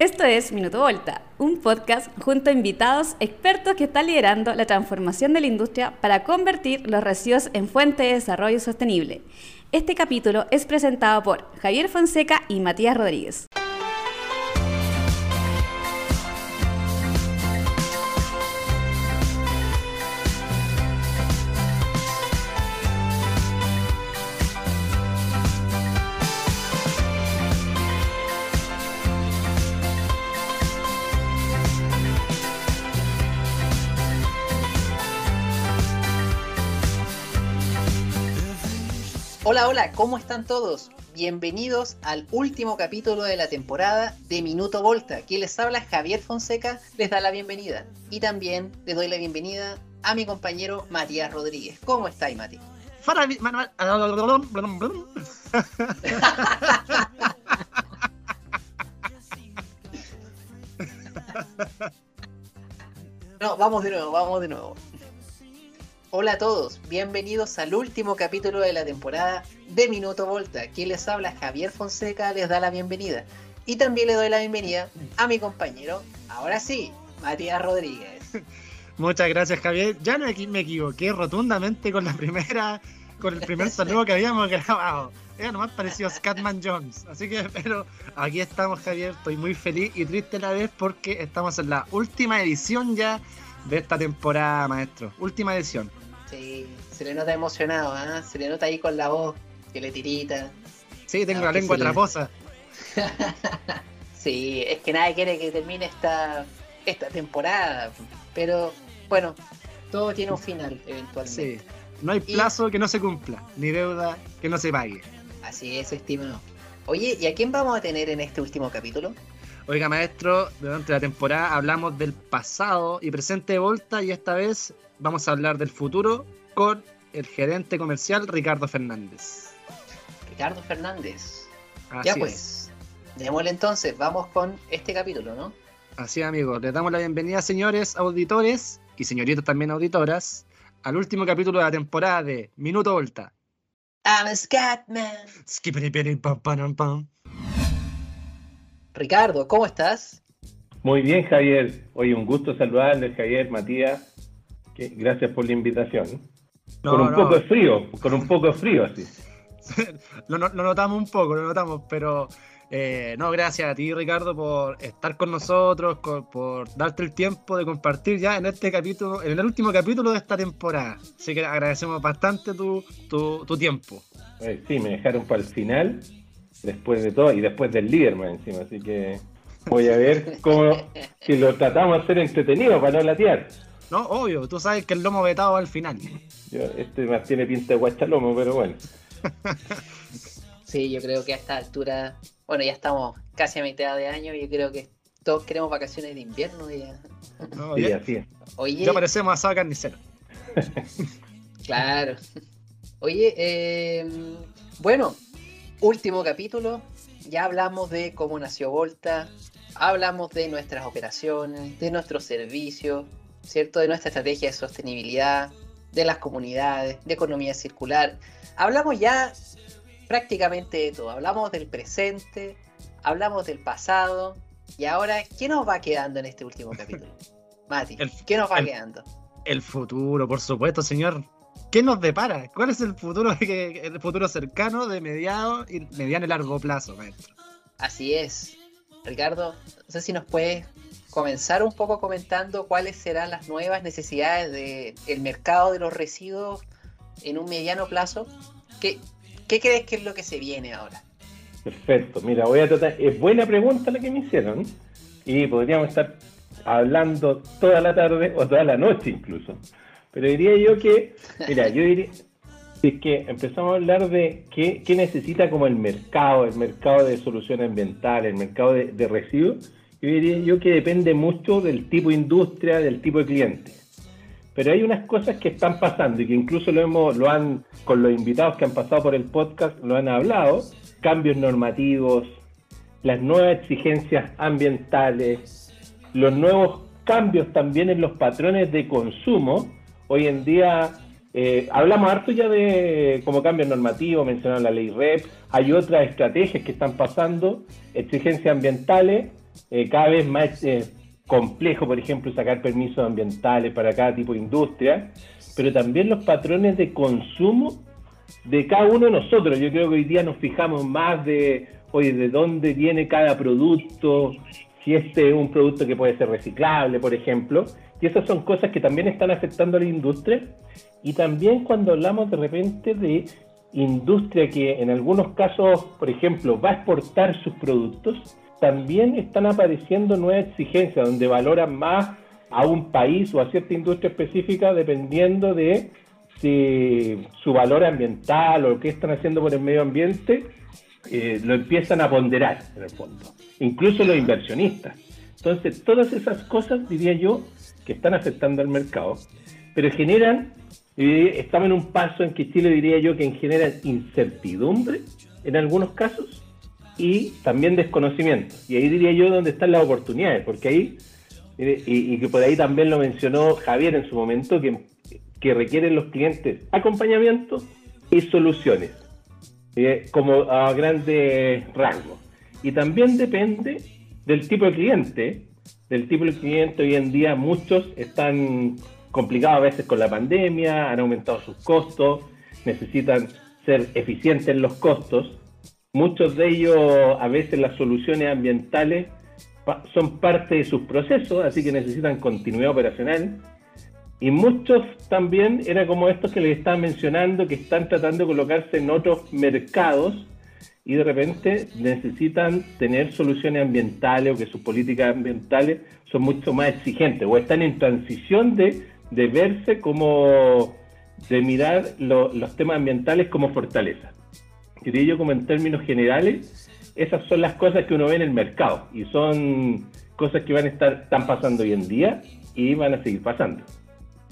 Esto es Minuto Volta, un podcast junto a invitados expertos que están liderando la transformación de la industria para convertir los residuos en fuente de desarrollo sostenible. Este capítulo es presentado por Javier Fonseca y Matías Rodríguez. Hola, hola, ¿cómo están todos? Bienvenidos al último capítulo de la temporada de Minuto Volta. Quien les habla, Javier Fonseca, les da la bienvenida. Y también les doy la bienvenida a mi compañero Matías Rodríguez. ¿Cómo estáis, Mati? No, vamos de nuevo, vamos de nuevo. Hola a todos, bienvenidos al último capítulo de la temporada de Minuto Volta. Quien les habla, Javier Fonseca, les da la bienvenida. Y también le doy la bienvenida a mi compañero, ahora sí, Matías Rodríguez. Muchas gracias, Javier. Ya no me equivoqué rotundamente con la primera, con el primer saludo que habíamos grabado. Era nomás parecido a Scatman Jones. Así que, pero aquí estamos, Javier. Estoy muy feliz y triste a la vez porque estamos en la última edición ya de esta temporada, maestro. Última edición. Sí, se le nota emocionado, ¿eh? Se le nota ahí con la voz que le tirita. Sí, tengo la lengua traposa. sí, es que nadie quiere que termine esta, esta temporada. Pero bueno, todo tiene un final eventualmente. Sí, no hay plazo que no se cumpla, ni deuda que no se pague. Así es, estimado. Oye, ¿y a quién vamos a tener en este último capítulo? Oiga, maestro, durante la temporada hablamos del pasado y presente de Volta y esta vez vamos a hablar del futuro con el gerente comercial Ricardo Fernández. Ricardo Fernández. ya pues, démosle entonces, vamos con este capítulo, ¿no? Así amigos, les damos la bienvenida señores auditores y señoritas también auditoras al último capítulo de la temporada de Minuto Volta. I'm a Scatman. Ricardo, ¿cómo estás? Muy bien, Javier. Hoy un gusto saludarles, Javier, Matías gracias por la invitación. con un poco de frío, con un poco de frío así. lo, notamos un poco, lo notamos, pero eh, no, gracias a ti Ricardo por estar con nosotros, por darte el tiempo de compartir ya en este capítulo, en el último capítulo de esta temporada. Así que agradecemos bastante tu, tu, tiempo. Eh, sí, me dejaron para el final, después de todo, y después del líder más encima, así que voy a ver cómo, si lo tratamos de hacer entretenido para no latear. No, obvio, tú sabes que el lomo vetado al final. este más tiene pinta de guachalomo, pero bueno. sí, yo creo que a esta altura, bueno, ya estamos casi a mitad de año, y yo creo que todos queremos vacaciones de invierno. Ya. No, sí, así es. Oye, ya parecemos asado carnicero. claro. Oye, eh, bueno, último capítulo. Ya hablamos de cómo nació Volta, hablamos de nuestras operaciones, de nuestros servicios, ¿cierto? De nuestra estrategia de sostenibilidad, de las comunidades, de economía circular. Hablamos ya prácticamente de todo. Hablamos del presente, hablamos del pasado. Y ahora, ¿qué nos va quedando en este último capítulo? Mati, ¿qué nos va quedando? El futuro, por supuesto, señor. ¿Qué nos depara? ¿Cuál es el futuro, el futuro cercano de mediano y mediano y largo plazo, maestro? Así es. Ricardo, no sé si nos puedes comenzar un poco comentando cuáles serán las nuevas necesidades del mercado de los residuos en un mediano plazo. ¿Qué, ¿Qué crees que es lo que se viene ahora? Perfecto, mira, voy a tratar, es buena pregunta la que me hicieron y podríamos estar hablando toda la tarde o toda la noche incluso. Pero diría yo que, mira, yo diría, es que empezamos a hablar de qué, qué, necesita como el mercado, el mercado de soluciones ambientales, el mercado de, de residuos, yo diría yo que depende mucho del tipo de industria, del tipo de cliente. Pero hay unas cosas que están pasando y que incluso lo hemos, lo han, con los invitados que han pasado por el podcast, lo han hablado, cambios normativos, las nuevas exigencias ambientales, los nuevos cambios también en los patrones de consumo. Hoy en día eh, hablamos harto ya de como cambios normativos, mencionaron la ley REP, hay otras estrategias que están pasando, exigencias ambientales eh, cada vez más eh, complejo, por ejemplo, sacar permisos ambientales para cada tipo de industria, pero también los patrones de consumo de cada uno de nosotros. Yo creo que hoy día nos fijamos más de, oye, de dónde viene cada producto, si este es un producto que puede ser reciclable, por ejemplo, y esas son cosas que también están afectando a la industria. Y también cuando hablamos de repente de industria que en algunos casos, por ejemplo, va a exportar sus productos, también están apareciendo nuevas exigencias donde valoran más a un país o a cierta industria específica dependiendo de si su valor ambiental o qué están haciendo por el medio ambiente, eh, lo empiezan a ponderar en el fondo. Incluso los inversionistas. Entonces, todas esas cosas, diría yo, que están afectando al mercado, pero generan, eh, estamos en un paso en que Chile diría yo que genera incertidumbre en algunos casos y también desconocimiento. Y ahí diría yo donde están las oportunidades, porque ahí, eh, y, que por ahí también lo mencionó Javier en su momento, que, que requieren los clientes acompañamiento y soluciones, eh, como a grandes rasgos. Y también depende del tipo de cliente, del tipo de cliente hoy en día muchos están complicados a veces con la pandemia, han aumentado sus costos, necesitan ser eficientes en los costos. Muchos de ellos, a veces las soluciones ambientales son parte de sus procesos, así que necesitan continuidad operacional. Y muchos también, era como estos que les estaba mencionando, que están tratando de colocarse en otros mercados y de repente necesitan tener soluciones ambientales o que sus políticas ambientales son mucho más exigentes o están en transición de, de verse como, de mirar los temas ambientales como fortaleza. Quería yo como en términos generales, esas son las cosas que uno ve en el mercado y son cosas que van a estar, están pasando hoy en día y van a seguir pasando.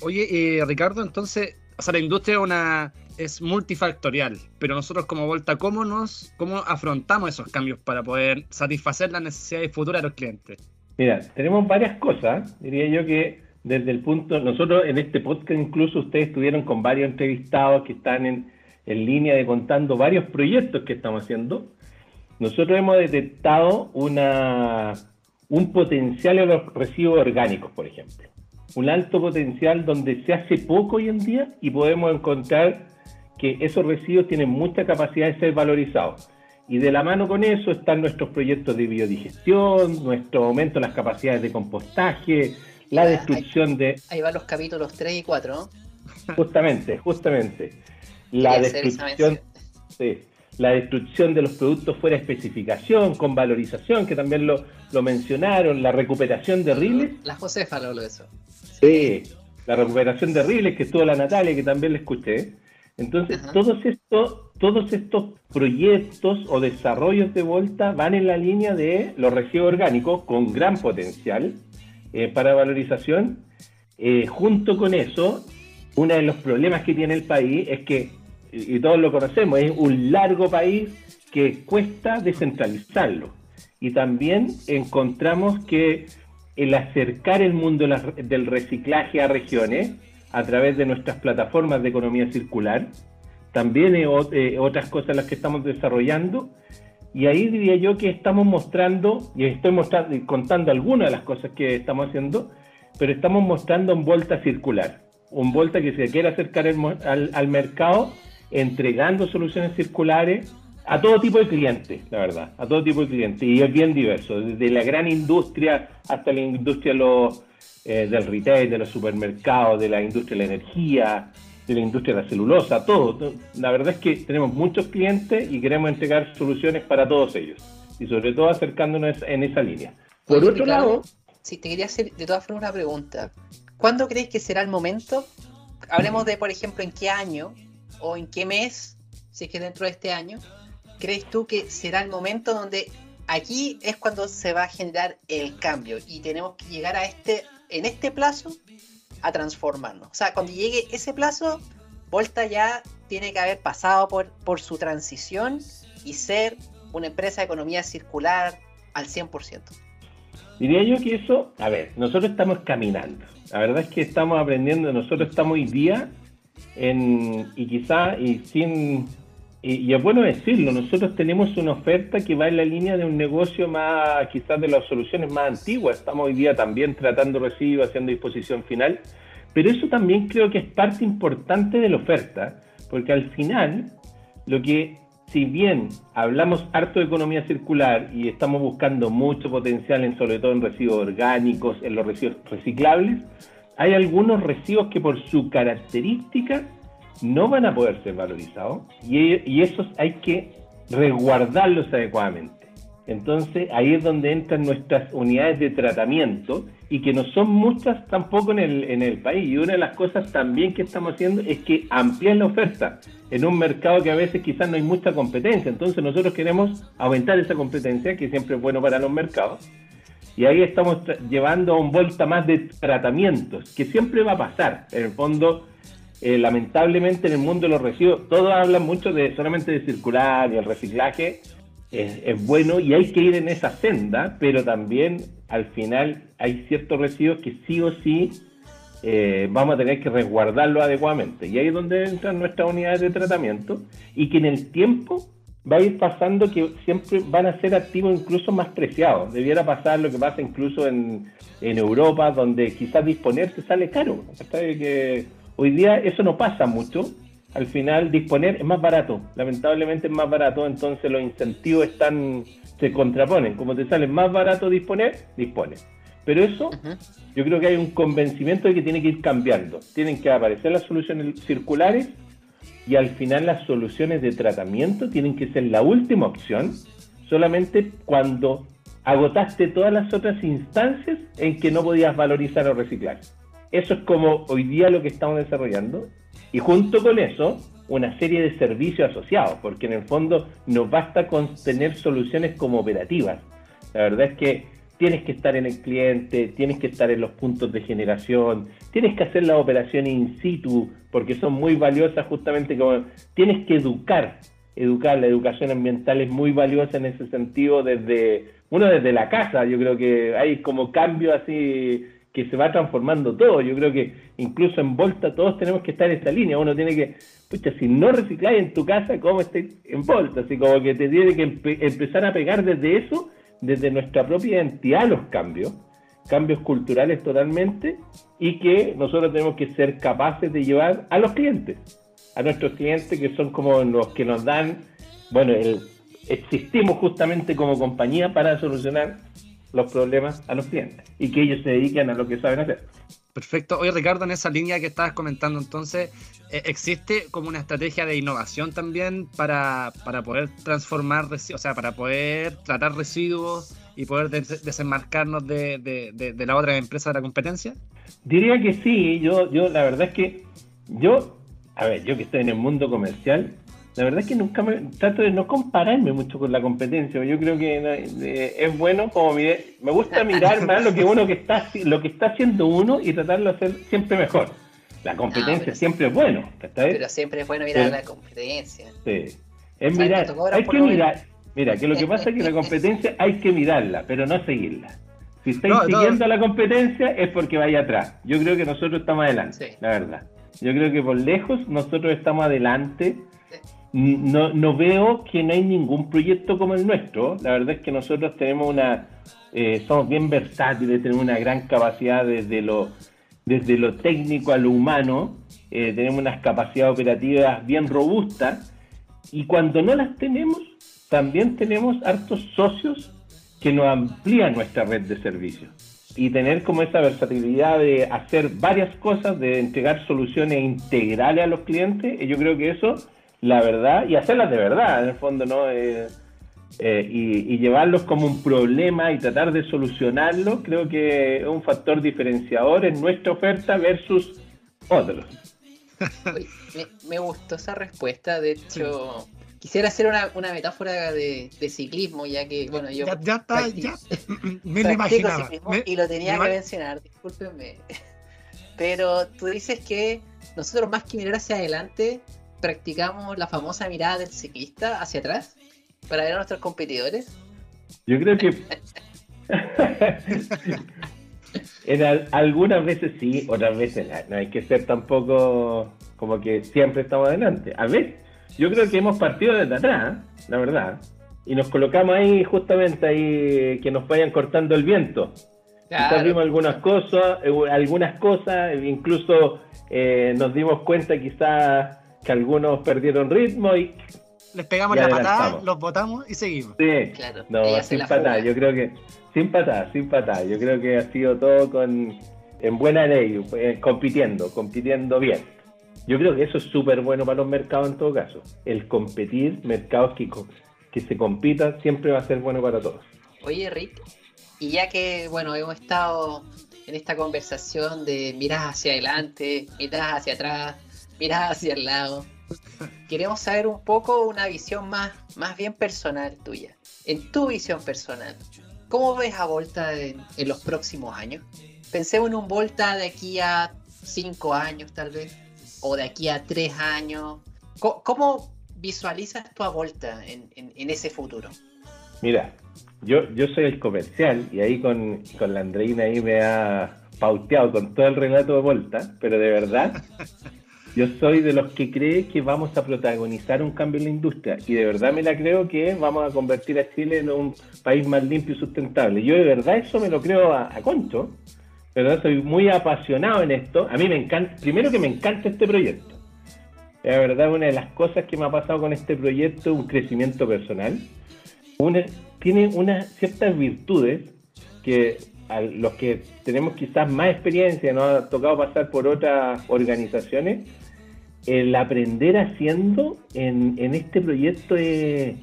Oye, eh, Ricardo, entonces, o sea, la industria una, es multifactorial, pero nosotros como Volta, ¿cómo, nos, ¿cómo afrontamos esos cambios para poder satisfacer las necesidades futuras de los clientes? Mira, tenemos varias cosas. Diría yo que desde el punto, nosotros en este podcast incluso ustedes estuvieron con varios entrevistados que están en, en línea de contando varios proyectos que estamos haciendo. Nosotros hemos detectado una, un potencial en los residuos orgánicos, por ejemplo. Un alto potencial donde se hace poco hoy en día y podemos encontrar que esos residuos tienen mucha capacidad de ser valorizados. Y de la mano con eso están nuestros proyectos de biodigestión, nuestro aumento en las capacidades de compostaje, la destrucción de... Ahí van los capítulos 3 y 4, ¿no? Justamente, justamente. La destrucción, sí, la destrucción de los productos fuera de especificación, con valorización, que también lo, lo mencionaron, la recuperación de riles. La Josefa habló de eso. Sí, la recuperación de riles, que estuvo la Natalia, que también le escuché. Entonces, todos estos, todos estos proyectos o desarrollos de Volta van en la línea de los residuos orgánicos con gran potencial eh, para valorización. Eh, junto con eso, uno de los problemas que tiene el país es que, y todos lo conocemos, es un largo país que cuesta descentralizarlo. Y también encontramos que el acercar el mundo del reciclaje a regiones a través de nuestras plataformas de economía circular. También hay eh, otras cosas las que estamos desarrollando. Y ahí diría yo que estamos mostrando, y estoy mostrando, contando algunas de las cosas que estamos haciendo, pero estamos mostrando un vuelta circular. Un vuelta que se quiere acercar al, al mercado entregando soluciones circulares a todo tipo de clientes, la verdad, a todo tipo de clientes. Y es bien diverso, desde la gran industria hasta la industria de los eh, del retail, de los supermercados, de la industria de la energía, de la industria de la celulosa, todo. La verdad es que tenemos muchos clientes y queremos entregar soluciones para todos ellos. Y sobre todo acercándonos en esa línea. Por otro lado... Si te quería hacer de todas formas una pregunta. ¿Cuándo crees que será el momento? Hablemos de, por ejemplo, en qué año o en qué mes, si es que dentro de este año, crees tú que será el momento donde aquí es cuando se va a generar el cambio y tenemos que llegar a este en este plazo a transformarnos. O sea, cuando llegue ese plazo, Volta ya tiene que haber pasado por, por su transición y ser una empresa de economía circular al 100%. Diría yo que eso, a ver, nosotros estamos caminando. La verdad es que estamos aprendiendo, nosotros estamos hoy día en, y quizá, y sin, y, es bueno decirlo, nosotros tenemos una oferta que va en la línea de un negocio más, quizás de las soluciones más antiguas. Estamos hoy día también tratando residuos, haciendo disposición final, pero eso también creo que es parte importante de la oferta, porque al final, lo que, si bien hablamos harto de economía circular y estamos buscando mucho potencial, en, sobre todo en residuos orgánicos, en los residuos reciclables, hay algunos residuos que por su característica no van a poder ser valorizados y, esos hay que resguardarlos adecuadamente. Entonces ahí es donde entran nuestras unidades de tratamiento y que no son muchas tampoco en el, en el país. Y una de las cosas también que estamos haciendo es que ampliar la oferta en un mercado que a veces quizás no hay mucha competencia. Entonces nosotros queremos aumentar esa competencia, que siempre es bueno para los mercados. Y ahí estamos llevando a un vuelta más de tratamientos, que siempre va a pasar. En el fondo, eh, lamentablemente en el mundo de los residuos, todos hablan mucho de solamente de circular y el reciclaje es, bueno y hay que ir en esa senda, pero también al final hay ciertos residuos que sí o sí eh, vamos a tener que resguardarlos adecuadamente. Y ahí es donde entran nuestras unidades de tratamiento y que en el tiempo va a ir pasando que siempre van a ser activos incluso más preciados. Debiera pasar lo que pasa incluso en, en Europa, donde quizás disponerse sale caro. Que Hoy día eso no pasa mucho. Al final disponer es más barato. Lamentablemente es más barato, entonces los incentivos están se contraponen. Como te sale más barato disponer, dispone. Pero eso, yo creo que hay un convencimiento de que tiene que ir cambiando. Tienen que aparecer las soluciones circulares y al final las soluciones de tratamiento tienen que ser la última opción, solamente cuando agotaste todas las otras instancias en que no podías valorizar o reciclar. Eso es como hoy día lo que estamos desarrollando. Y junto con eso, una serie de servicios asociados, porque en el fondo no basta con tener soluciones como operativas. La verdad es que tienes que estar en el cliente, tienes que estar en los puntos de generación, tienes que hacer las operaciones in situ, porque son muy valiosas justamente como tienes que educar, educar, la educación ambiental es muy valiosa en ese sentido desde, uno desde la casa, yo creo que hay como cambio así que se va transformando todo. Yo creo que incluso en Volta todos tenemos que estar en esta línea. Uno tiene que, pucha, si no recicláis en tu casa, ¿cómo estés en Volta? Así como que te tiene que empezar a pegar desde eso, desde nuestra propia identidad los cambios, cambios culturales totalmente, y que nosotros tenemos que ser capaces de llevar a los clientes, a nuestros clientes que son como los que nos dan, bueno, el, existimos justamente como compañía para solucionar los problemas a los clientes y que ellos se dediquen a lo que saben hacer. Perfecto. Oye, Ricardo, en esa línea que estabas comentando, entonces, eh, ¿existe como una estrategia de innovación también para, para poder transformar o sea, para poder tratar residuos y poder desenmarcarnos de, de, de, la otra empresa de la competencia? Diría que sí. Yo, yo, la verdad es que yo, a ver, yo que estoy en el mundo comercial, la verdad es que nunca me trato de no compararme mucho con la competencia. Yo creo que eh, es bueno como me gusta mirar más lo que uno que está lo que está haciendo uno y tratarlo de hacer siempre mejor. La competencia siempre es bueno, Pero siempre es bueno mirar la competencia. Sí. Es mirar, hay que mirar. Mira, que lo que pasa es que la competencia hay que mirarla, pero no seguirla. Si estáis siguiendo la competencia es porque vaya atrás. Yo creo que nosotros estamos adelante, la verdad. Yo creo que por lejos nosotros estamos adelante no, no veo que no hay ningún proyecto como el nuestro. La verdad es que nosotros tenemos una, eh, somos bien versátiles, tenemos una gran capacidad desde lo, desde lo técnico a lo humano, eh, tenemos unas capacidades operativas bien robustas y cuando no las tenemos, también tenemos hartos socios que nos amplían nuestra red de servicios. Y tener como esa versatilidad de hacer varias cosas, de entregar soluciones integrales a los clientes, yo creo que eso la verdad y hacerlas de verdad, en el fondo, ¿no? Eh, eh, y, llevarlos como un problema y tratar de solucionarlo, creo que es un factor diferenciador en nuestra oferta versus otros. me, gustó esa respuesta, de hecho, quisiera hacer una, metáfora de, ciclismo, ya que, bueno, yo... Ya, está, ya, me lo imaginaba. y lo tenía que mencionar, discúlpenme. Pero tú dices que nosotros más que mirar hacia adelante, practicamos la famosa mirada del ciclista hacia atrás para ver a nuestros competidores? Yo creo que en algunas veces sí, otras veces no. hay que ser tampoco como que siempre estamos adelante. A veces, yo creo que hemos partido desde atrás, la verdad, y nos colocamos ahí justamente ahí que nos vayan cortando el viento. Quizás vimos algunas cosas, eh, algunas cosas, incluso eh, nos dimos cuenta quizás que algunos perdieron ritmo y les pegamos la patada, los botamos y seguimos. Sí, claro. No, sin patada, yo creo que sin patada, sin patada. Yo creo que ha sido todo con en buena ley, eh, compitiendo, compitiendo bien. Yo creo que eso es súper bueno para los mercados en todo caso. El competir, mercados que, que se compitan, siempre va a ser bueno para todos. Oye, Rick, y ya que, bueno, hemos estado en esta conversación de miras hacia adelante, miras hacia atrás, miras hacia el lado, queremos saber un poco una visión más, más bien personal tuya. En tu visión personal, ¿cómo ves a Volta en, los próximos años? Pensemos en un Volta de aquí a cinco años tal vez, o de aquí a tres años. ¿Cómo, visualizas tu a Volta en, en ese futuro? Mira, yo, yo soy el comercial y ahí con, la Andreina ahí me ha pauteado con todo el relato de vuelta, pero de verdad, yo soy de los que cree que vamos a protagonizar un cambio en la industria y de verdad me la creo que vamos a convertir a Chile en un país más limpio y sustentable. Yo de verdad eso me lo creo a, concho, pero soy muy apasionado en esto. A mí me encanta, primero que me encanta este proyecto. La verdad, una de las cosas que me ha pasado con este proyecto es un crecimiento personal. Una, tiene unas ciertas virtudes que a los que tenemos quizás más experiencia, nos ha tocado pasar por otras organizaciones, el aprender haciendo en, este proyecto es,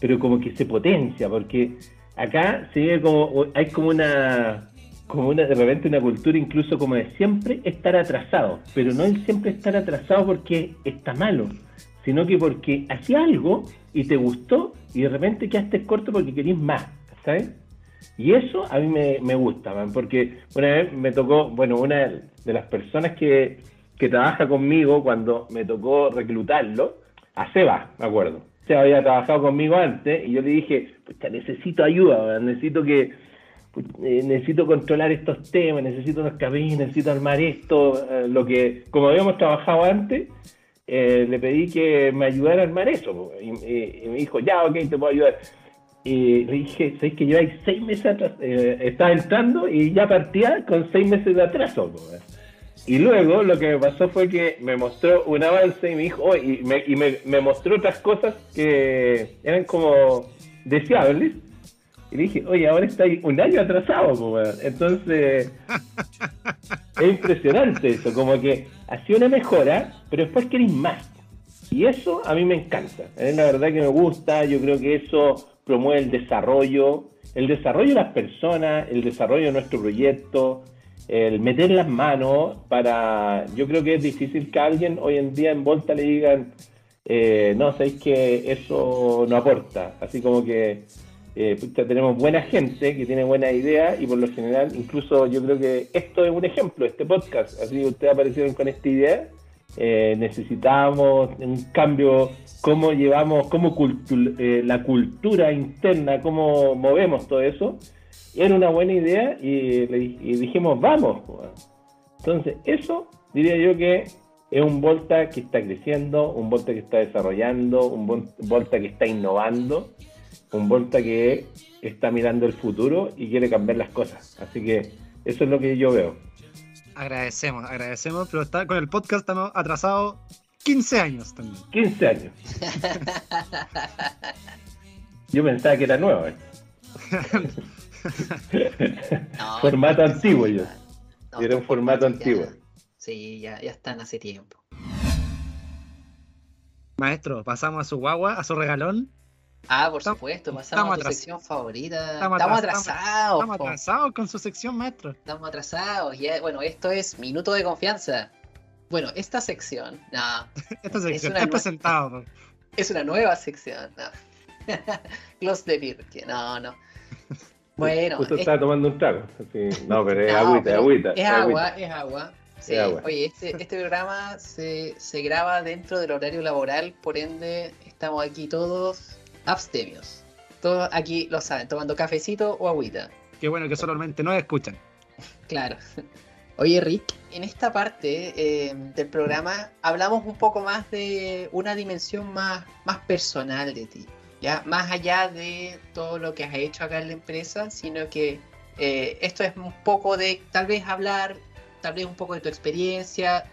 pero como que se potencia, porque acá se ve como, hay como una, como de repente una cultura incluso como de siempre estar atrasado, pero no el siempre estar atrasado porque está malo, sino que porque hacía algo y te gustó y de repente quedaste corto porque querías más, ¿sabes? Y eso a mí me, gusta, porque una vez me tocó, bueno, una de las personas que, que trabaja conmigo cuando me tocó reclutarlo, a Seba, me acuerdo. Seba había trabajado conmigo antes y yo le dije, necesito ayuda, necesito que eh, necesito controlar estos temas, necesito unos caminos, necesito armar esto, eh, lo que, como habíamos trabajado antes, eh, le pedí que me ayudara a armar eso. Y, me dijo, ya, ok, te puedo ayudar. Y le dije, ¿sabes que lleváis seis meses atrás? Eh, estaba entrando y ya partía con seis meses de atraso. Y luego lo que me pasó fue que me mostró un avance y me dijo, oh, y, me, y me, mostró otras cosas que eran como deseables. Y dije, oye, ahora está un año atrasado. Entonces, es impresionante eso, como que hacía una mejora, pero después queréis más. Y eso a mí me encanta. Es la verdad que me gusta, yo creo que eso promueve el desarrollo, el desarrollo de las personas, el desarrollo de nuestro proyecto, el meter las manos para... Yo creo que es difícil que alguien hoy en día en Volta le digan, eh, no, sabéis que eso no aporta. Así como que eh, tenemos buena gente que tiene buena idea y por lo general, incluso yo creo que esto es un ejemplo, este podcast, así que ustedes aparecieron con esta idea, eh, necesitamos un cambio, cómo llevamos, cómo eh, la cultura interna, cómo movemos todo eso, era una buena idea y, dijimos, vamos. Entonces, eso diría yo que es un Volta que está creciendo, un Volta que está desarrollando, un Volta que está innovando un Volta que está mirando el futuro y quiere cambiar las cosas. Así que eso es lo que yo veo. Agradecemos, agradecemos, pero está, con el podcast estamos atrasados 15 años también. 15 años. yo pensaba que era nuevo. ¿eh? formato antiguo yo. era un formato antiguo. sí, ya, ya están hace tiempo. Maestro, pasamos a su guagua, a su regalón. Ah, por supuesto, pasamos a tu sección favorita. Estamos, atrasados. Estamos, atrasados con su sección, maestro. Estamos atrasados. Y, bueno, esto es Minuto de Confianza. Bueno, esta sección, no. esta sección es, presentado. Es una nueva sección, no. Close the beer, no, no. Bueno. Justo estaba tomando un trago. No, pero es agüita, es agüita. Es agua, es agua. Sí, oye, este, este programa se, se graba dentro del horario laboral, por ende estamos aquí todos abstemios. Todos aquí lo saben, tomando cafecito o agüita. Qué bueno que solamente no escuchan. claro. Oye, Rick, en esta parte eh, del programa hablamos un poco más de una dimensión más, más personal de ti, ya más allá de todo lo que has hecho acá en la empresa, sino que eh, esto es un poco de tal vez hablar, tal vez un poco de tu experiencia,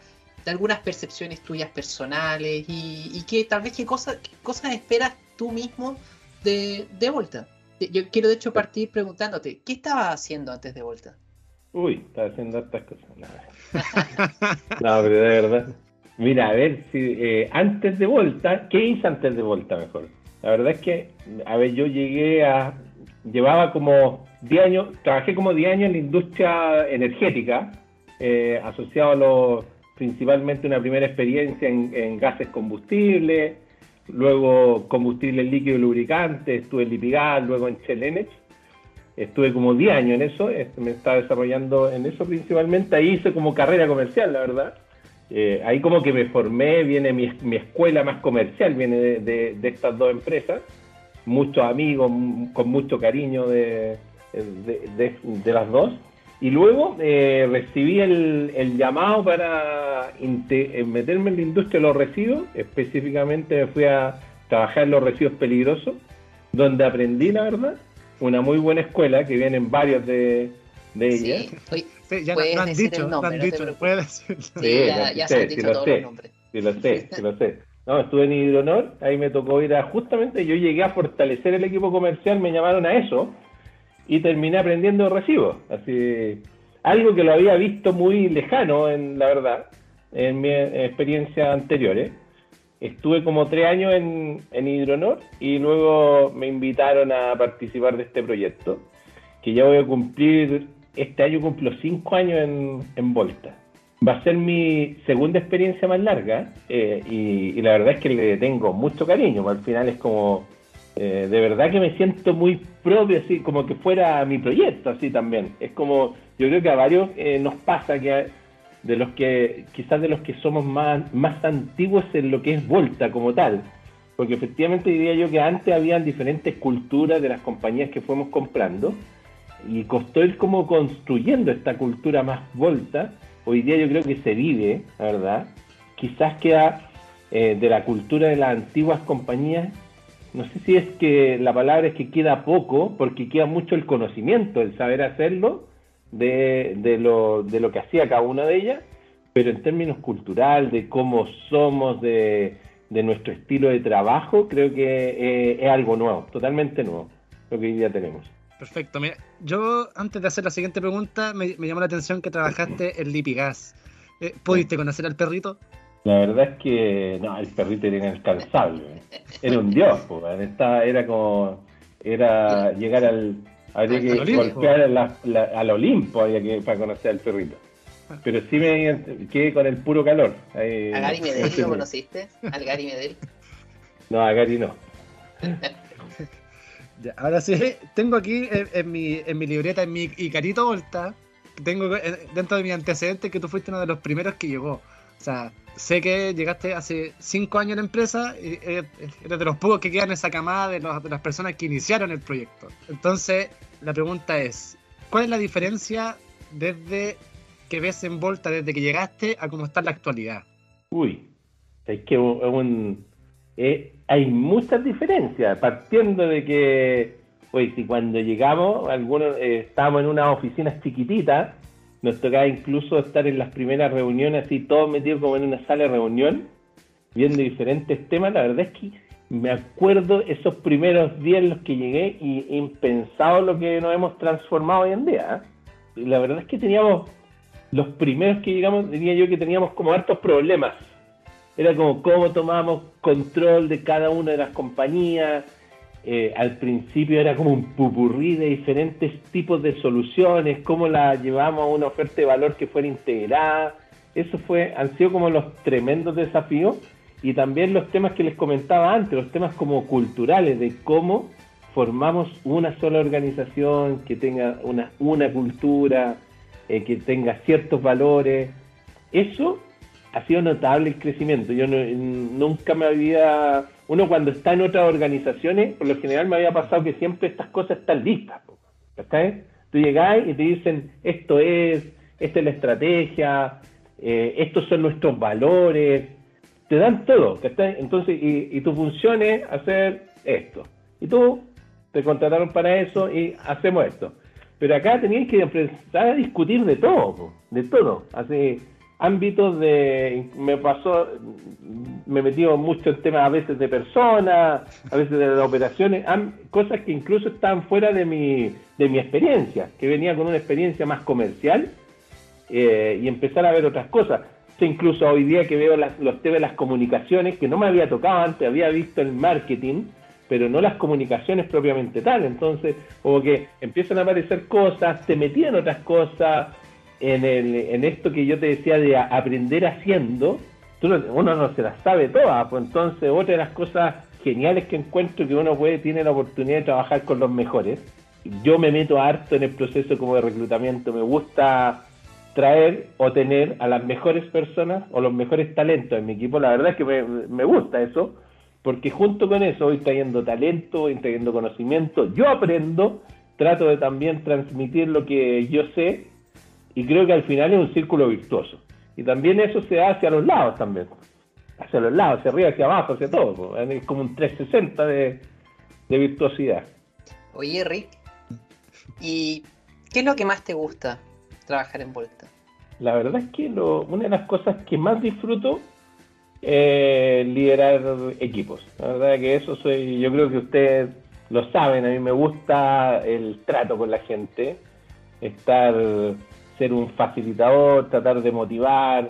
de algunas percepciones tuyas personales y, y que tal vez qué cosas, qué cosas esperas tú mismo de, de Volta. Yo quiero de hecho partir preguntándote, ¿qué estabas haciendo antes de Volta? Uy, estaba haciendo hartas cosas. No, no pero de verdad. Mira, a ver, si eh, antes de Volta, ¿qué hice antes de Volta mejor? La verdad es que, a ver, yo llegué a, llevaba como 10 años, trabajé como 10 años en la industria energética, eh, asociado a los, principalmente una primera experiencia en, en gases combustibles, luego combustible líquido y lubricante, estuve en Lipigas, luego en Shell Estuve como 10 años en eso, me estaba desarrollando en eso principalmente. Ahí hice como carrera comercial, la verdad. Eh, ahí como que me formé, viene mi, mi escuela más comercial, viene de, de, de, estas dos empresas. Muchos amigos, con mucho cariño de, de las dos. Y luego eh, recibí el, el, llamado para eh, meterme en la industria de los residuos. Específicamente me fui a trabajar en los residuos peligrosos, donde aprendí, la verdad, una muy buena escuela, que vienen varios de, de ellas. Sí, sí, ya no, han dicho, no han dicho, no puedes decirlo. Sí, ya, ya se han dicho sí todos sé, los nombres. Sí, lo sé, sí lo sé. No, estuve en Hidronor, ahí me tocó ir a, justamente yo llegué a fortalecer el equipo comercial, me llamaron a eso, y terminé aprendiendo recibo. Así, algo que lo había visto muy lejano, en la verdad, en mi experiencia anteriores. Estuve como tres años en, en Hidronor y luego me invitaron a participar de este proyecto, que ya voy a cumplir, este año cumplo cinco años en, en Volta. Va a ser mi segunda experiencia más larga eh, y, la verdad es que le tengo mucho cariño, al final es como eh, de verdad que me siento muy propio, así como que fuera mi proyecto, así también. Es como, yo creo que a varios eh, nos pasa que de los que, quizás de los que somos más, más antiguos en lo que es Volta como tal, porque efectivamente diría yo que antes habían diferentes culturas de las compañías que fuimos comprando y costó ir como construyendo esta cultura más Volta. Hoy día yo creo que se vive, la verdad. Quizás queda eh, de la cultura de las antiguas compañías no sé si es que la palabra es que queda poco, porque queda mucho el conocimiento, el saber hacerlo de, de, lo, de lo que hacía cada una de ellas, pero en términos cultural, de cómo somos, de, de nuestro estilo de trabajo, creo que eh, es algo nuevo, totalmente nuevo, lo que hoy día tenemos. Perfecto. Mira, yo antes de hacer la siguiente pregunta, me, me llamó la atención que trabajaste en Lipigas. Eh, ¿Pudiste conocer al perrito? La verdad es que no, el perrito era inalcanzable. Era un dios, pues, Estaba, era como era llegar al habría que al golpear a la, la, al Olimpo había que para conocer al perrito. Pero sí me quedé con el puro calor. Ahí, ¿A Gary Medel lo conociste? ¿Al Gary Medel? No, a Gary no. ya, ahora sí, tengo aquí en, en, mi, en mi libreta, en mi Icarito Volta, tengo dentro de mi antecedente que tú fuiste uno de los primeros que llegó. O sea, sé que llegaste hace cinco años a la empresa y eres de los pocos que quedan en esa camada de, los, de, las personas que iniciaron el proyecto. Entonces, la pregunta es, ¿cuál es la diferencia desde que ves en Volta, desde que llegaste, a cómo está en la actualidad? Uy, es que un, eh, hay muchas diferencias, partiendo de que, oye, si cuando llegamos, algunos eh, estábamos en unas oficinas chiquititas, nos tocaba incluso estar en las primeras reuniones, así todos metidos como en una sala de reunión, viendo diferentes temas. La verdad es que me acuerdo esos primeros días en los que llegué y impensado lo que nos hemos transformado hoy en día. ¿eh? La verdad es que teníamos, los primeros que llegamos, diría yo que teníamos como hartos problemas. Era como cómo tomábamos control de cada una de las compañías, eh, al principio era como un pupurrí de diferentes tipos de soluciones, cómo la llevamos a una oferta de valor que fuera integrada. Eso fue, han sido como los tremendos desafíos y también los temas que les comentaba antes, los temas como culturales, de cómo formamos una sola organización que tenga una, una cultura, eh, que tenga ciertos valores. Eso ha sido notable el crecimiento. Yo no, nunca me había uno cuando está en otras organizaciones, por lo general me había pasado que siempre estas cosas están listas. ¿okay? Tú llegás y te dicen, esto es, esta es la estrategia, eh, estos son nuestros valores, te dan todo, Entonces, y, y tu función es hacer esto. Y tú te contrataron para eso y hacemos esto. Pero acá tenías que empezar a discutir de todo, de todo. Así, ámbitos de. Me pasó, me metido mucho en temas a veces de personas, a veces de las operaciones, cosas que incluso estaban fuera de mi, de mi experiencia, que venía con una experiencia más comercial eh, y empezar a ver otras cosas. incluso hoy día que veo los temas de las comunicaciones, que no me había tocado antes, había visto el marketing pero no las comunicaciones propiamente tal. Entonces, como que empiezan a aparecer cosas, te metían otras cosas en, el, en esto que yo te decía de aprender haciendo. uno no se las sabe todas, pues entonces otra de las cosas geniales que encuentro que uno puede, tiene la oportunidad de trabajar con los mejores. Yo me meto harto en el proceso como de reclutamiento, me gusta traer o tener a las mejores personas o los mejores talentos en mi equipo. La verdad es que me, me gusta eso porque junto con eso voy trayendo talento, voy trayendo conocimiento, yo aprendo, trato de también transmitir lo que yo sé y creo que al final es un círculo virtuoso. Y también eso se hace a los lados también, hacia los lados, hacia arriba, hacia abajo, hacia todo. Es como un 360 de, de virtuosidad. Oye, Rick, ¿y qué es lo que más te gusta trabajar en Volta? La verdad es que una de las cosas que más disfruto eh, liderar equipos. La verdad que eso soy, yo creo que ustedes lo saben, a mí me gusta el trato con la gente, estar, ser un facilitador, tratar de motivar,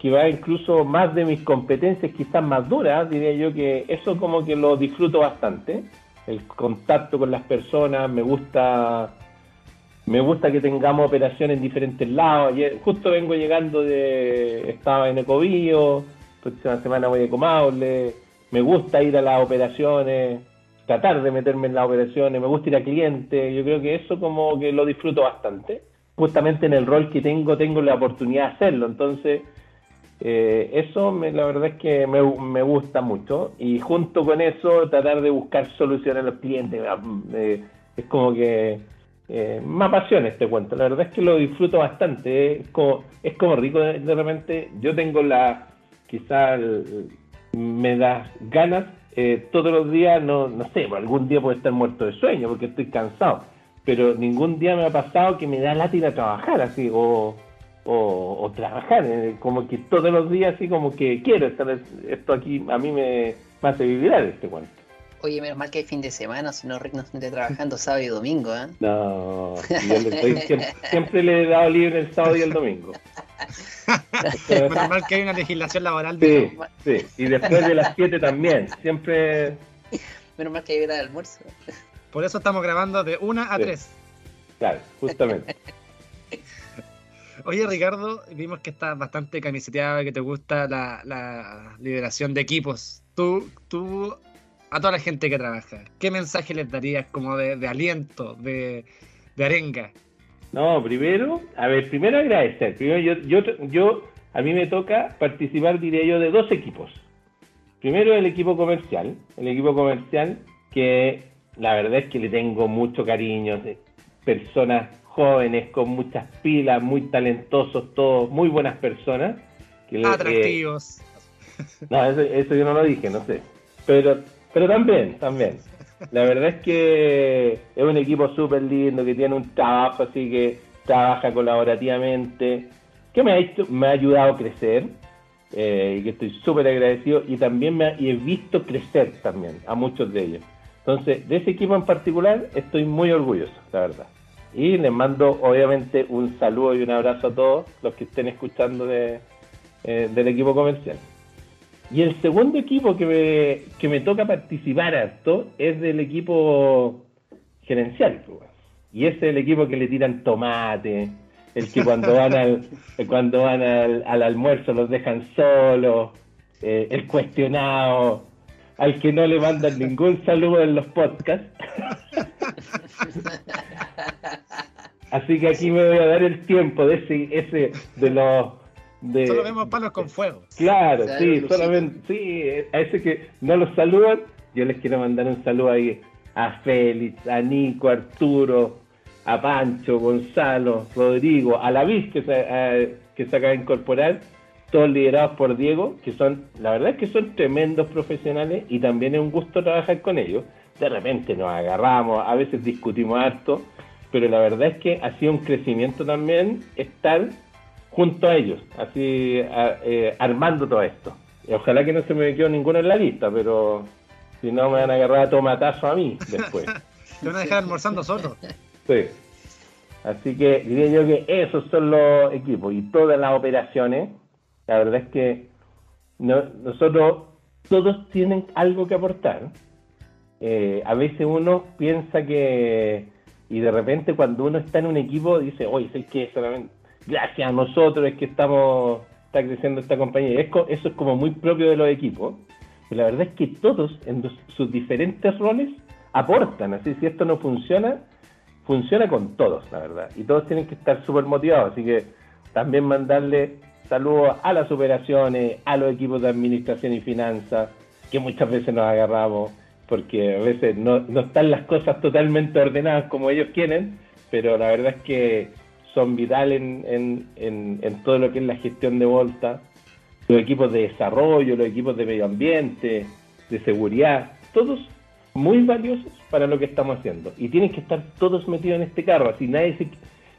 que va incluso más de mis competencias quizás más duras, diría yo que eso como que lo disfruto bastante, el contacto con las personas, me gusta me gusta que tengamos operaciones en diferentes lados. justo vengo llegando de. Estaba en Ecobío, próxima semana voy a Comaule, me gusta ir a las operaciones, tratar de meterme en las operaciones, me gusta ir a clientes, yo creo que eso como que lo disfruto bastante. Justamente en el rol que tengo, tengo la oportunidad de hacerlo, entonces eh, eso la verdad es que me, gusta mucho. Y junto con eso tratar de buscar soluciones a los clientes, eh, es como que eh, me apasiona este cuento, la verdad es que lo disfruto bastante, es como, es como rico de repente, yo tengo la quizás me da ganas eh, todos los días, no, no sé, algún día puedo estar muerto de sueño porque estoy cansado, pero ningún día me ha pasado que me da lata ir a trabajar así, o, o, trabajar, eh, como que todos los días así como que quiero estar, esto aquí a mí me, hace vivir este cuento. Oye, menos mal que hay fin de semana, si no Rick no esté trabajando sábado y domingo, ¿eh? No, siempre, le he dado libre el sábado y el domingo. Menos mal que hay una legislación laboral. Sí, sí, y después de las 7 también, siempre... Menos mal que hay hora de almuerzo. Por eso estamos grabando de 1 a 3. Claro, justamente. Oye, Ricardo, vimos que estás bastante camiseteado, que te gusta la, la liberación de equipos. Tú, tú a toda la gente que trabaja? ¿Qué mensaje les darías como de, aliento, de, arenga? No, primero, a ver, primero agradecer. Primero yo, yo, yo, a mí me toca participar, diría yo, de dos equipos. Primero el equipo comercial, el equipo comercial que la verdad es que le tengo mucho cariño, personas jóvenes con muchas pilas, muy talentosos, todos, muy buenas personas. Atractivos. no, eso, eso yo no lo dije, no sé. Pero pero también, también. La verdad es que es un equipo súper lindo, que tiene un trabajo así que trabaja colaborativamente, que me ha, me ha ayudado a crecer eh, y que estoy súper agradecido y también me he visto crecer también a muchos de ellos. Entonces, de ese equipo en particular estoy muy orgulloso, la verdad. Y les mando obviamente un saludo y un abrazo a todos los que estén escuchando de, eh, del equipo comercial. Y el segundo equipo que me, que me toca participar harto es del equipo gerencial. Pues, y ese es el equipo que le tiran tomate, el que cuando van al, cuando van al, almuerzo los dejan solos, eh, el cuestionado, al que no le mandan ningún saludo en los podcasts. Así que aquí me voy a dar el tiempo de ese, ese de los Solo vemos palos con fuego. Claro, sí, solamente, sí, a ese que no los saludan, yo les quiero mandar un saludo ahí a Félix, a Nico, a Arturo, a Pancho, Gonzalo, Rodrigo, a la VIS que se, que se acaba de incorporar, todos liderados por Diego, que son, la verdad es que son tremendos profesionales y también es un gusto trabajar con ellos. De repente nos agarramos, a veces discutimos harto, pero la verdad es que ha sido un crecimiento también estar junto a ellos, así eh, armando todo esto. ojalá que no se me quede ninguno en la lista, pero si no me van a agarrar a tomatazo a mí después. Te van a dejar almorzando solo. Sí. Así que diría yo que esos son los equipos y todas las operaciones. La verdad es que nosotros todos tienen algo que aportar. Eh, a veces uno piensa que y de repente cuando uno está en un equipo dice, oye, sé que solamente gracias a nosotros es que estamos está creciendo esta compañía. eso es como muy propio de los equipos. Pero la verdad es que todos en sus diferentes roles aportan. Así si esto no funciona, funciona con todos, la verdad. Y todos tienen que estar súper motivados. Así que también mandarle saludos a las operaciones, a los equipos de administración y finanzas, que muchas veces nos agarramos porque a veces no, no están las cosas totalmente ordenadas como ellos quieren, pero la verdad es que son vitales en, en, en, todo lo que es la gestión de Volta, los equipos de desarrollo, los equipos de medio ambiente, de seguridad, todos muy valiosos para lo que estamos haciendo. Y tienen que estar todos metidos en este carro, así nadie se...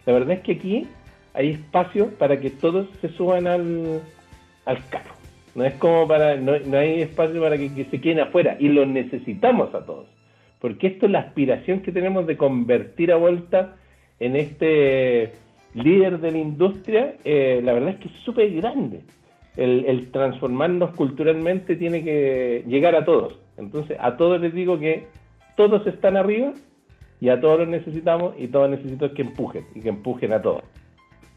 La verdad es que aquí hay espacio para que todos se suban al, al carro. No es como para, no, hay espacio para que, se queden afuera y los necesitamos a todos. Porque esto es la aspiración que tenemos de convertir a vuelta en este líder de la industria, eh, la verdad es que es súper grande. El, transformarnos culturalmente tiene que llegar a todos. Entonces, a todos les digo que todos están arriba y a todos los necesitamos y todos necesito que empujen y que empujen a todos.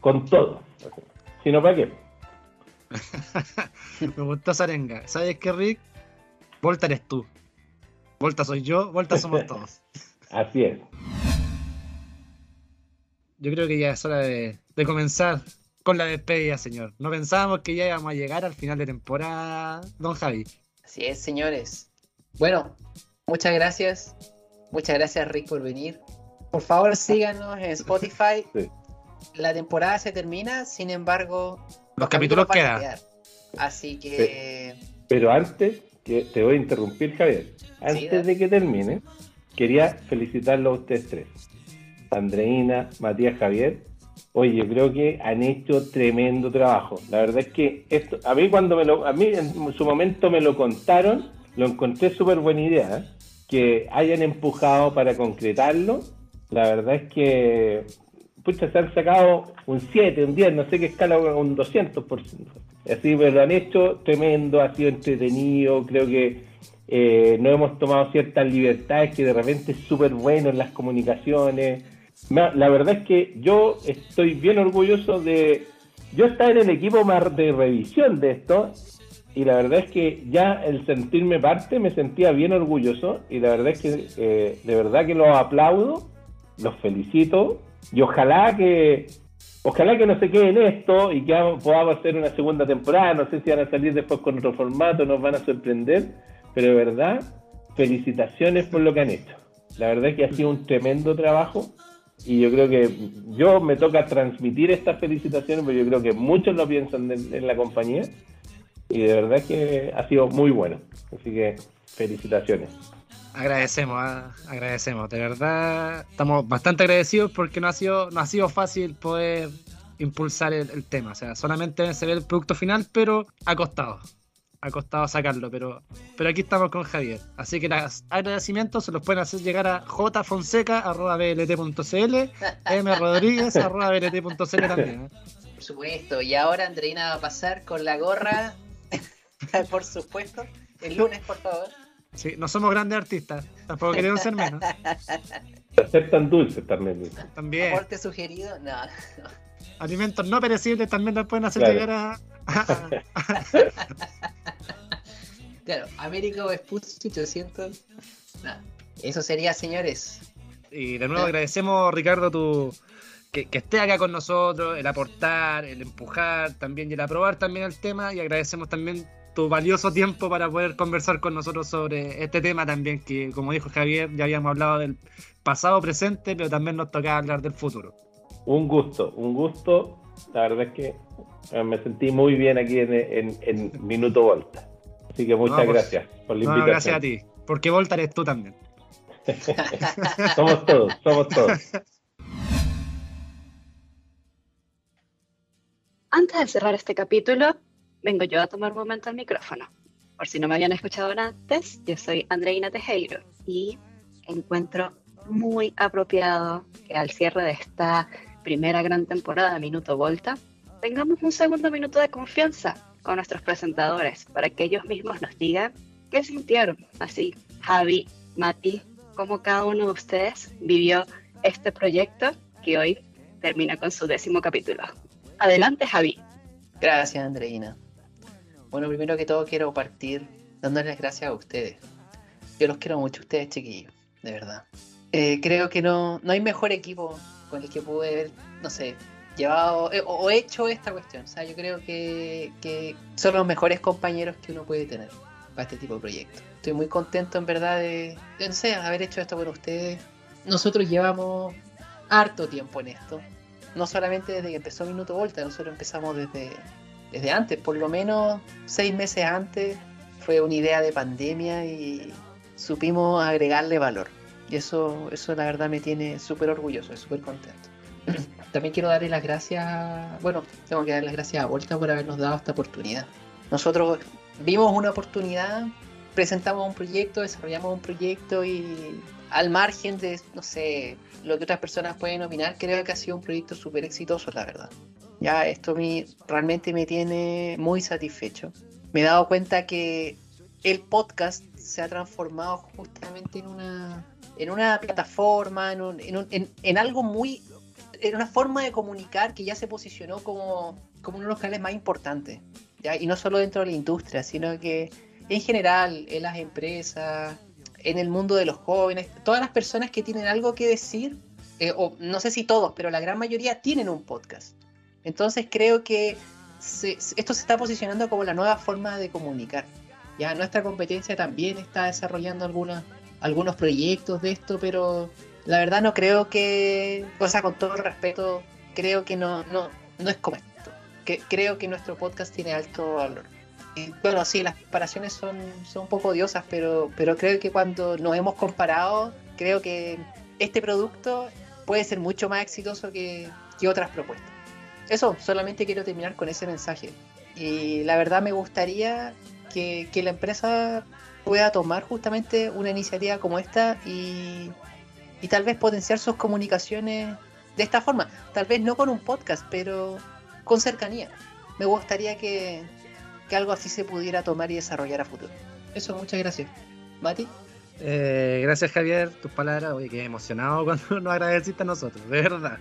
Con todo. Si no, ¿para qué? Me gustó Sarenga. ¿Sabes qué, Rick? Volta eres tú. Volta soy yo, Volta somos todos. Así es. Yo creo que ya es hora de, comenzar con la despedida, señor. No pensábamos que ya íbamos a llegar al final de temporada, don Javi. Así es, señores. Bueno, muchas gracias. Muchas gracias, Rick, por venir. Por favor, síganos en Spotify. La temporada se termina, sin embargo, los, capítulos, quedan. Así que. Pero antes, que te voy a interrumpir, Javier. Antes de que termine, quería felicitarlos a ustedes tres. Andreina, Matías, Javier. Oye, yo creo que han hecho tremendo trabajo. La verdad es que esto, a mí cuando me lo, a mí en su momento me lo contaron, lo encontré súper buena idea. ¿eh? Que hayan empujado para concretarlo. La verdad es que pucha, se han sacado un 7, un 10, no sé qué escala, un 200%. Así, pero lo han hecho tremendo, ha sido entretenido, creo que eh, no hemos tomado ciertas libertades que de repente es súper bueno en las comunicaciones. La verdad es que yo estoy bien orgulloso de... Yo estaba en el equipo de revisión de esto y la verdad es que ya el sentirme parte me sentía bien orgulloso y la verdad es que eh, de verdad que los aplaudo, los felicito y ojalá que ojalá que no se quede en esto y que podamos hacer una segunda temporada. No sé si van a salir después con otro formato, nos van a sorprender, pero de verdad, felicitaciones por lo que han hecho. La verdad es que ha sido un tremendo trabajo y yo creo que yo me toca transmitir estas felicitaciones, pero yo creo que muchos lo piensan en, la compañía y de verdad que ha sido muy bueno. Así que felicitaciones. Agradecemos, ah, agradecemos. De verdad, estamos bastante agradecidos porque no ha sido, no ha sido fácil poder impulsar el, tema. O sea, solamente se ve el producto final, pero ha costado. Ha costado sacarlo, pero, pero aquí estamos con Javier. Así que los agradecimientos se los pueden hacer llegar a jfonseca.blt.cl, mrodríguez.blt.cl también. ¿eh? Por supuesto, y ahora Andreina va a pasar con la gorra, por supuesto, el lunes, por favor. Sí, no somos grandes artistas, tampoco queremos ser menos. Aceptan dulces también. También. Aporte sugerido, no, Alimentos no perecibles también nos pueden hacer llegar a. claro, Américo Vespucci 800. Eso sería, señores. Y de nuevo agradecemos, Ricardo, tu, que, que, esté acá con nosotros, el aportar, el empujar también y el aprobar también el tema. Y agradecemos también tu valioso tiempo para poder conversar con nosotros sobre este tema también, que como dijo Javier, ya habíamos hablado del pasado, presente, pero también nos tocaba hablar del futuro. Un gusto, un gusto. La verdad es que eh, me sentí muy bien aquí en, Minuto Volta. Así que muchas pues, gracias por la invitación. gracias a ti, porque Volta eres tú también. somos todos, somos todos. Antes de cerrar este capítulo, vengo yo a tomar un momento al micrófono. Por si no me habían escuchado antes, yo soy Andreina Tejero y encuentro muy apropiado que al cierre de esta primera gran temporada de Minuto Volta tengamos un segundo minuto de confianza con nuestros presentadores para que ellos mismos nos digan qué sintieron. Así, Javi, Mati, cómo cada uno de ustedes vivió este proyecto que hoy termina con su décimo capítulo. Adelante, Javi. Gracias, Andreina. Bueno, primero que todo quiero partir dándoles las gracias a ustedes. Yo los quiero mucho, ustedes chiquillos, de verdad. Eh, creo que no, no hay mejor equipo con el que pude haber, no sé, llevado eh, o hecho esta cuestión. O sea, yo creo que, que, son los mejores compañeros que uno puede tener para este tipo de proyectos. Estoy muy contento en verdad de, de no sé, haber hecho esto con ustedes. Nosotros llevamos harto tiempo en esto. No solamente desde que empezó Minuto Volta, nosotros empezamos desde, desde antes, por lo menos seis meses antes. Fue una idea de pandemia y supimos agregarle valor. Y eso, eso la verdad me tiene súper orgulloso, súper contento. También quiero darle las gracias, bueno, tengo que darle las gracias a Volta por habernos dado esta oportunidad. Nosotros vimos una oportunidad, presentamos un proyecto, desarrollamos un proyecto y al margen de, no sé, lo que otras personas pueden opinar, creo que ha sido un proyecto súper exitoso, la verdad. Ya esto me, realmente me tiene muy satisfecho. Me he dado cuenta que el podcast se ha transformado justamente en una, en una plataforma, en, en, en, algo muy, en una forma de comunicar que ya se posicionó como, como uno de los canales más importantes. ¿ya? Y no solo dentro de la industria, sino que en general, en las empresas, en el mundo de los jóvenes, todas las personas que tienen algo que decir, eh, o no sé si todos, pero la gran mayoría tienen un podcast. Entonces creo que esto se está posicionando como la nueva forma de comunicar. Ya nuestra competencia también está desarrollando algunos, algunos proyectos de esto, pero la verdad no creo que, o sea, con todo respeto, creo que no, es como esto. Creo que nuestro podcast tiene alto valor bueno, sí, las comparaciones son, un poco odiosas, pero creo que cuando nos hemos comparado, creo que este producto puede ser mucho más exitoso que, otras propuestas. Eso, solamente quiero terminar con ese mensaje. Y la verdad me gustaría que, la empresa pueda tomar justamente una iniciativa como esta y, y tal vez potenciar sus comunicaciones de esta forma. Tal vez no con un podcast, pero con cercanía. Me gustaría que, que algo así se pudiera tomar y desarrollar a futuro. Eso, muchas gracias. Mati. Eh, gracias Javier, tus palabras, oye, qué emocionado cuando nos agradeciste a nosotros, de verdad.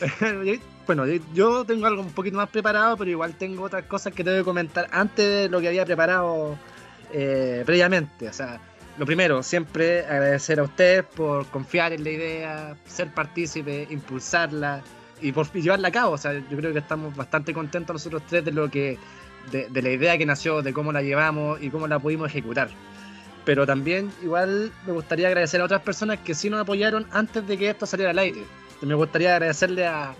bueno, yo tengo algo un poquito más preparado, pero igual tengo otras cosas que tengo que comentar antes de lo que había preparado eh, previamente. O sea, lo primero, siempre agradecer a ustedes por confiar en la idea, ser partícipe, impulsarla y por llevarla a cabo. O sea, yo creo que estamos bastante contentos nosotros tres de lo que de, la idea que nació, de cómo la llevamos y cómo la pudimos ejecutar. Pero también igual me gustaría agradecer a otras personas que sí nos apoyaron antes de que esto saliera al aire. Me gustaría agradecerle a,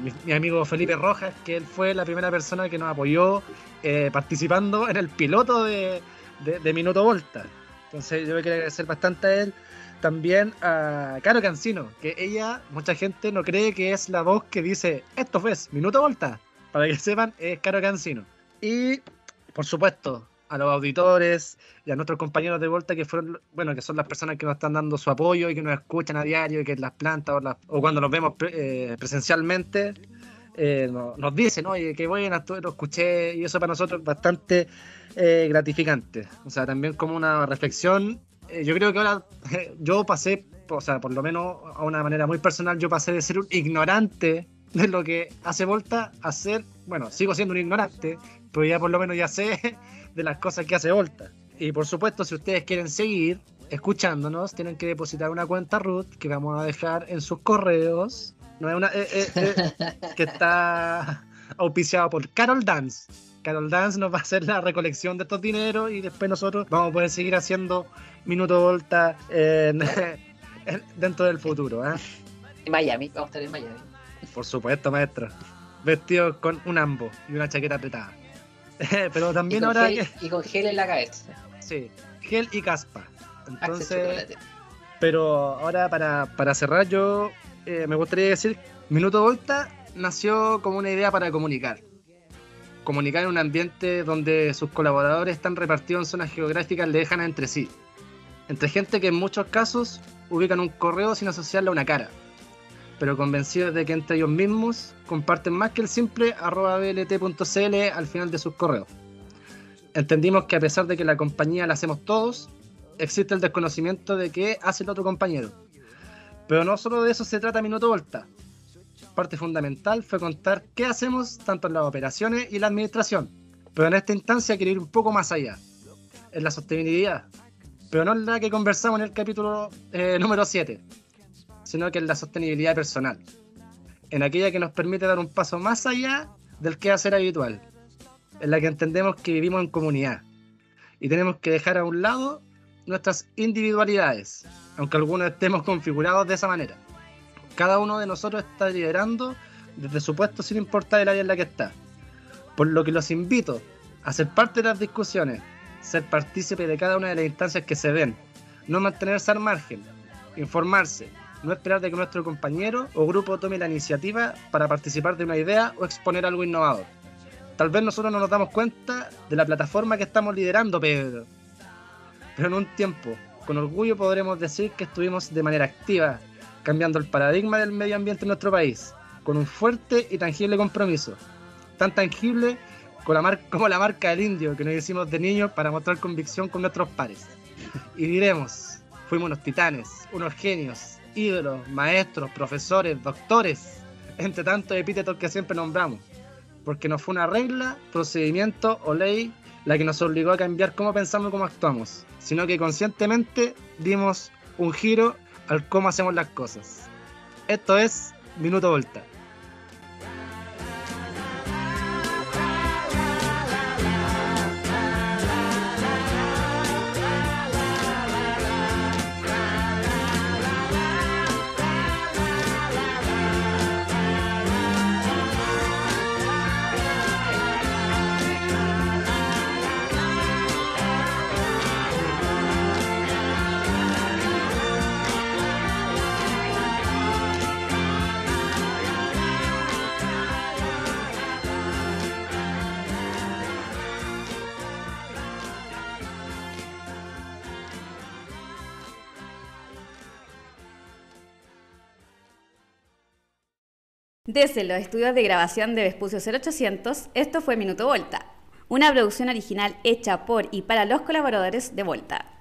mi, amigo Felipe Rojas, que él fue la primera persona que nos apoyó eh, participando en el piloto de, de, Minuto Volta. Entonces yo me quiero agradecer bastante a él. También a Caro Cancino, que ella, mucha gente no cree que es la voz que dice, esto fue Minuto Volta. Para que sepan, es Caro Cancino. Y, por supuesto, a los auditores y a nuestros compañeros de vuelta que fueron, bueno, que son las personas que nos están dando su apoyo y que nos escuchan a diario, y que en las plantas o, cuando nos vemos eh, presencialmente eh, nos, dicen, oye, qué bueno, lo escuché y eso para nosotros es bastante eh, gratificante. O sea, también como una reflexión, yo creo que ahora yo pasé, o sea, por lo menos a una manera muy personal, yo pasé de ser un ignorante de lo que hace Volta a ser, bueno, sigo siendo un ignorante, pero ya por lo menos ya sé de las cosas que hace Volta. Y por supuesto, si ustedes quieren seguir escuchándonos, tienen que depositar una cuenta root que vamos a dejar en sus correos. No es una eh, eh, eh, que está auspiciado por Carol Dance. Carol Dance nos va a hacer la recolección de estos dineros y después nosotros vamos a poder seguir haciendo Minuto Volta en- en- dentro del futuro. En Miami, vamos a estar en Miami. Por supuesto, maestro. Vestidos con un ambo y una chaqueta apretada. Pero también ahora gel, que... y con gel en la cabeza. Sí, gel y caspa. Entonces, pero ahora para, para cerrar yo eh, me gustaría decir, Minuto Volta nació como una idea para comunicar. Comunicar en un ambiente donde sus colaboradores están repartidos en zonas geográficas lejanas entre sí. Entre gente que en muchos casos ubican un correo sin asociarle a una cara. Pero convencidos de que entre ellos mismos comparten más que el simple arroba blt.cl al final de sus correos. Entendimos que a pesar de que la compañía la hacemos todos, existe el desconocimiento de qué hace el otro compañero. Pero no solo de eso se trata Minuto Volta. Parte fundamental fue contar qué hacemos tanto en las operaciones y la administración. Pero en esta instancia quiero ir un poco más allá. En la sostenibilidad. Pero no en la que conversamos en el capítulo eh, número 7, sino que en la sostenibilidad personal. En aquella que nos permite dar un paso más allá del que hacer habitual. En la que entendemos que vivimos en comunidad. Y tenemos que dejar a un lado nuestras individualidades, aunque algunos estemos configurados de esa manera. Cada uno de nosotros está liderando desde su puesto sin importar el área en la que está. Por lo que los invito a ser parte de las discusiones, ser partícipe de cada una de las instancias que se den, no mantenerse al margen, informarse, no esperar de que nuestro compañero o grupo tome la iniciativa para participar de una idea o exponer algo innovador. Tal vez nosotros no nos damos cuenta de la plataforma que estamos liderando, pero pero en un tiempo, con orgullo podremos decir que estuvimos de manera activa, cambiando el paradigma del medio ambiente en nuestro país, con un fuerte y tangible compromiso, tan tangible como la marca del indio que nos hicimos de niños para mostrar convicción con nuestros pares. Y diremos, fuimos unos titanes, unos genios, ídolos, maestros, profesores, doctores, entre tantos epítetos que siempre nombramos, porque no fue una regla, procedimiento o ley la que nos obligó a cambiar cómo pensamos y cómo actuamos, sino que conscientemente dimos un giro al cómo hacemos las cosas. Esto es Minuto Volta. Desde los estudios de grabación de Vespucio 0800, esto fue Minuto Volta, una producción original hecha por y para los colaboradores de Volta.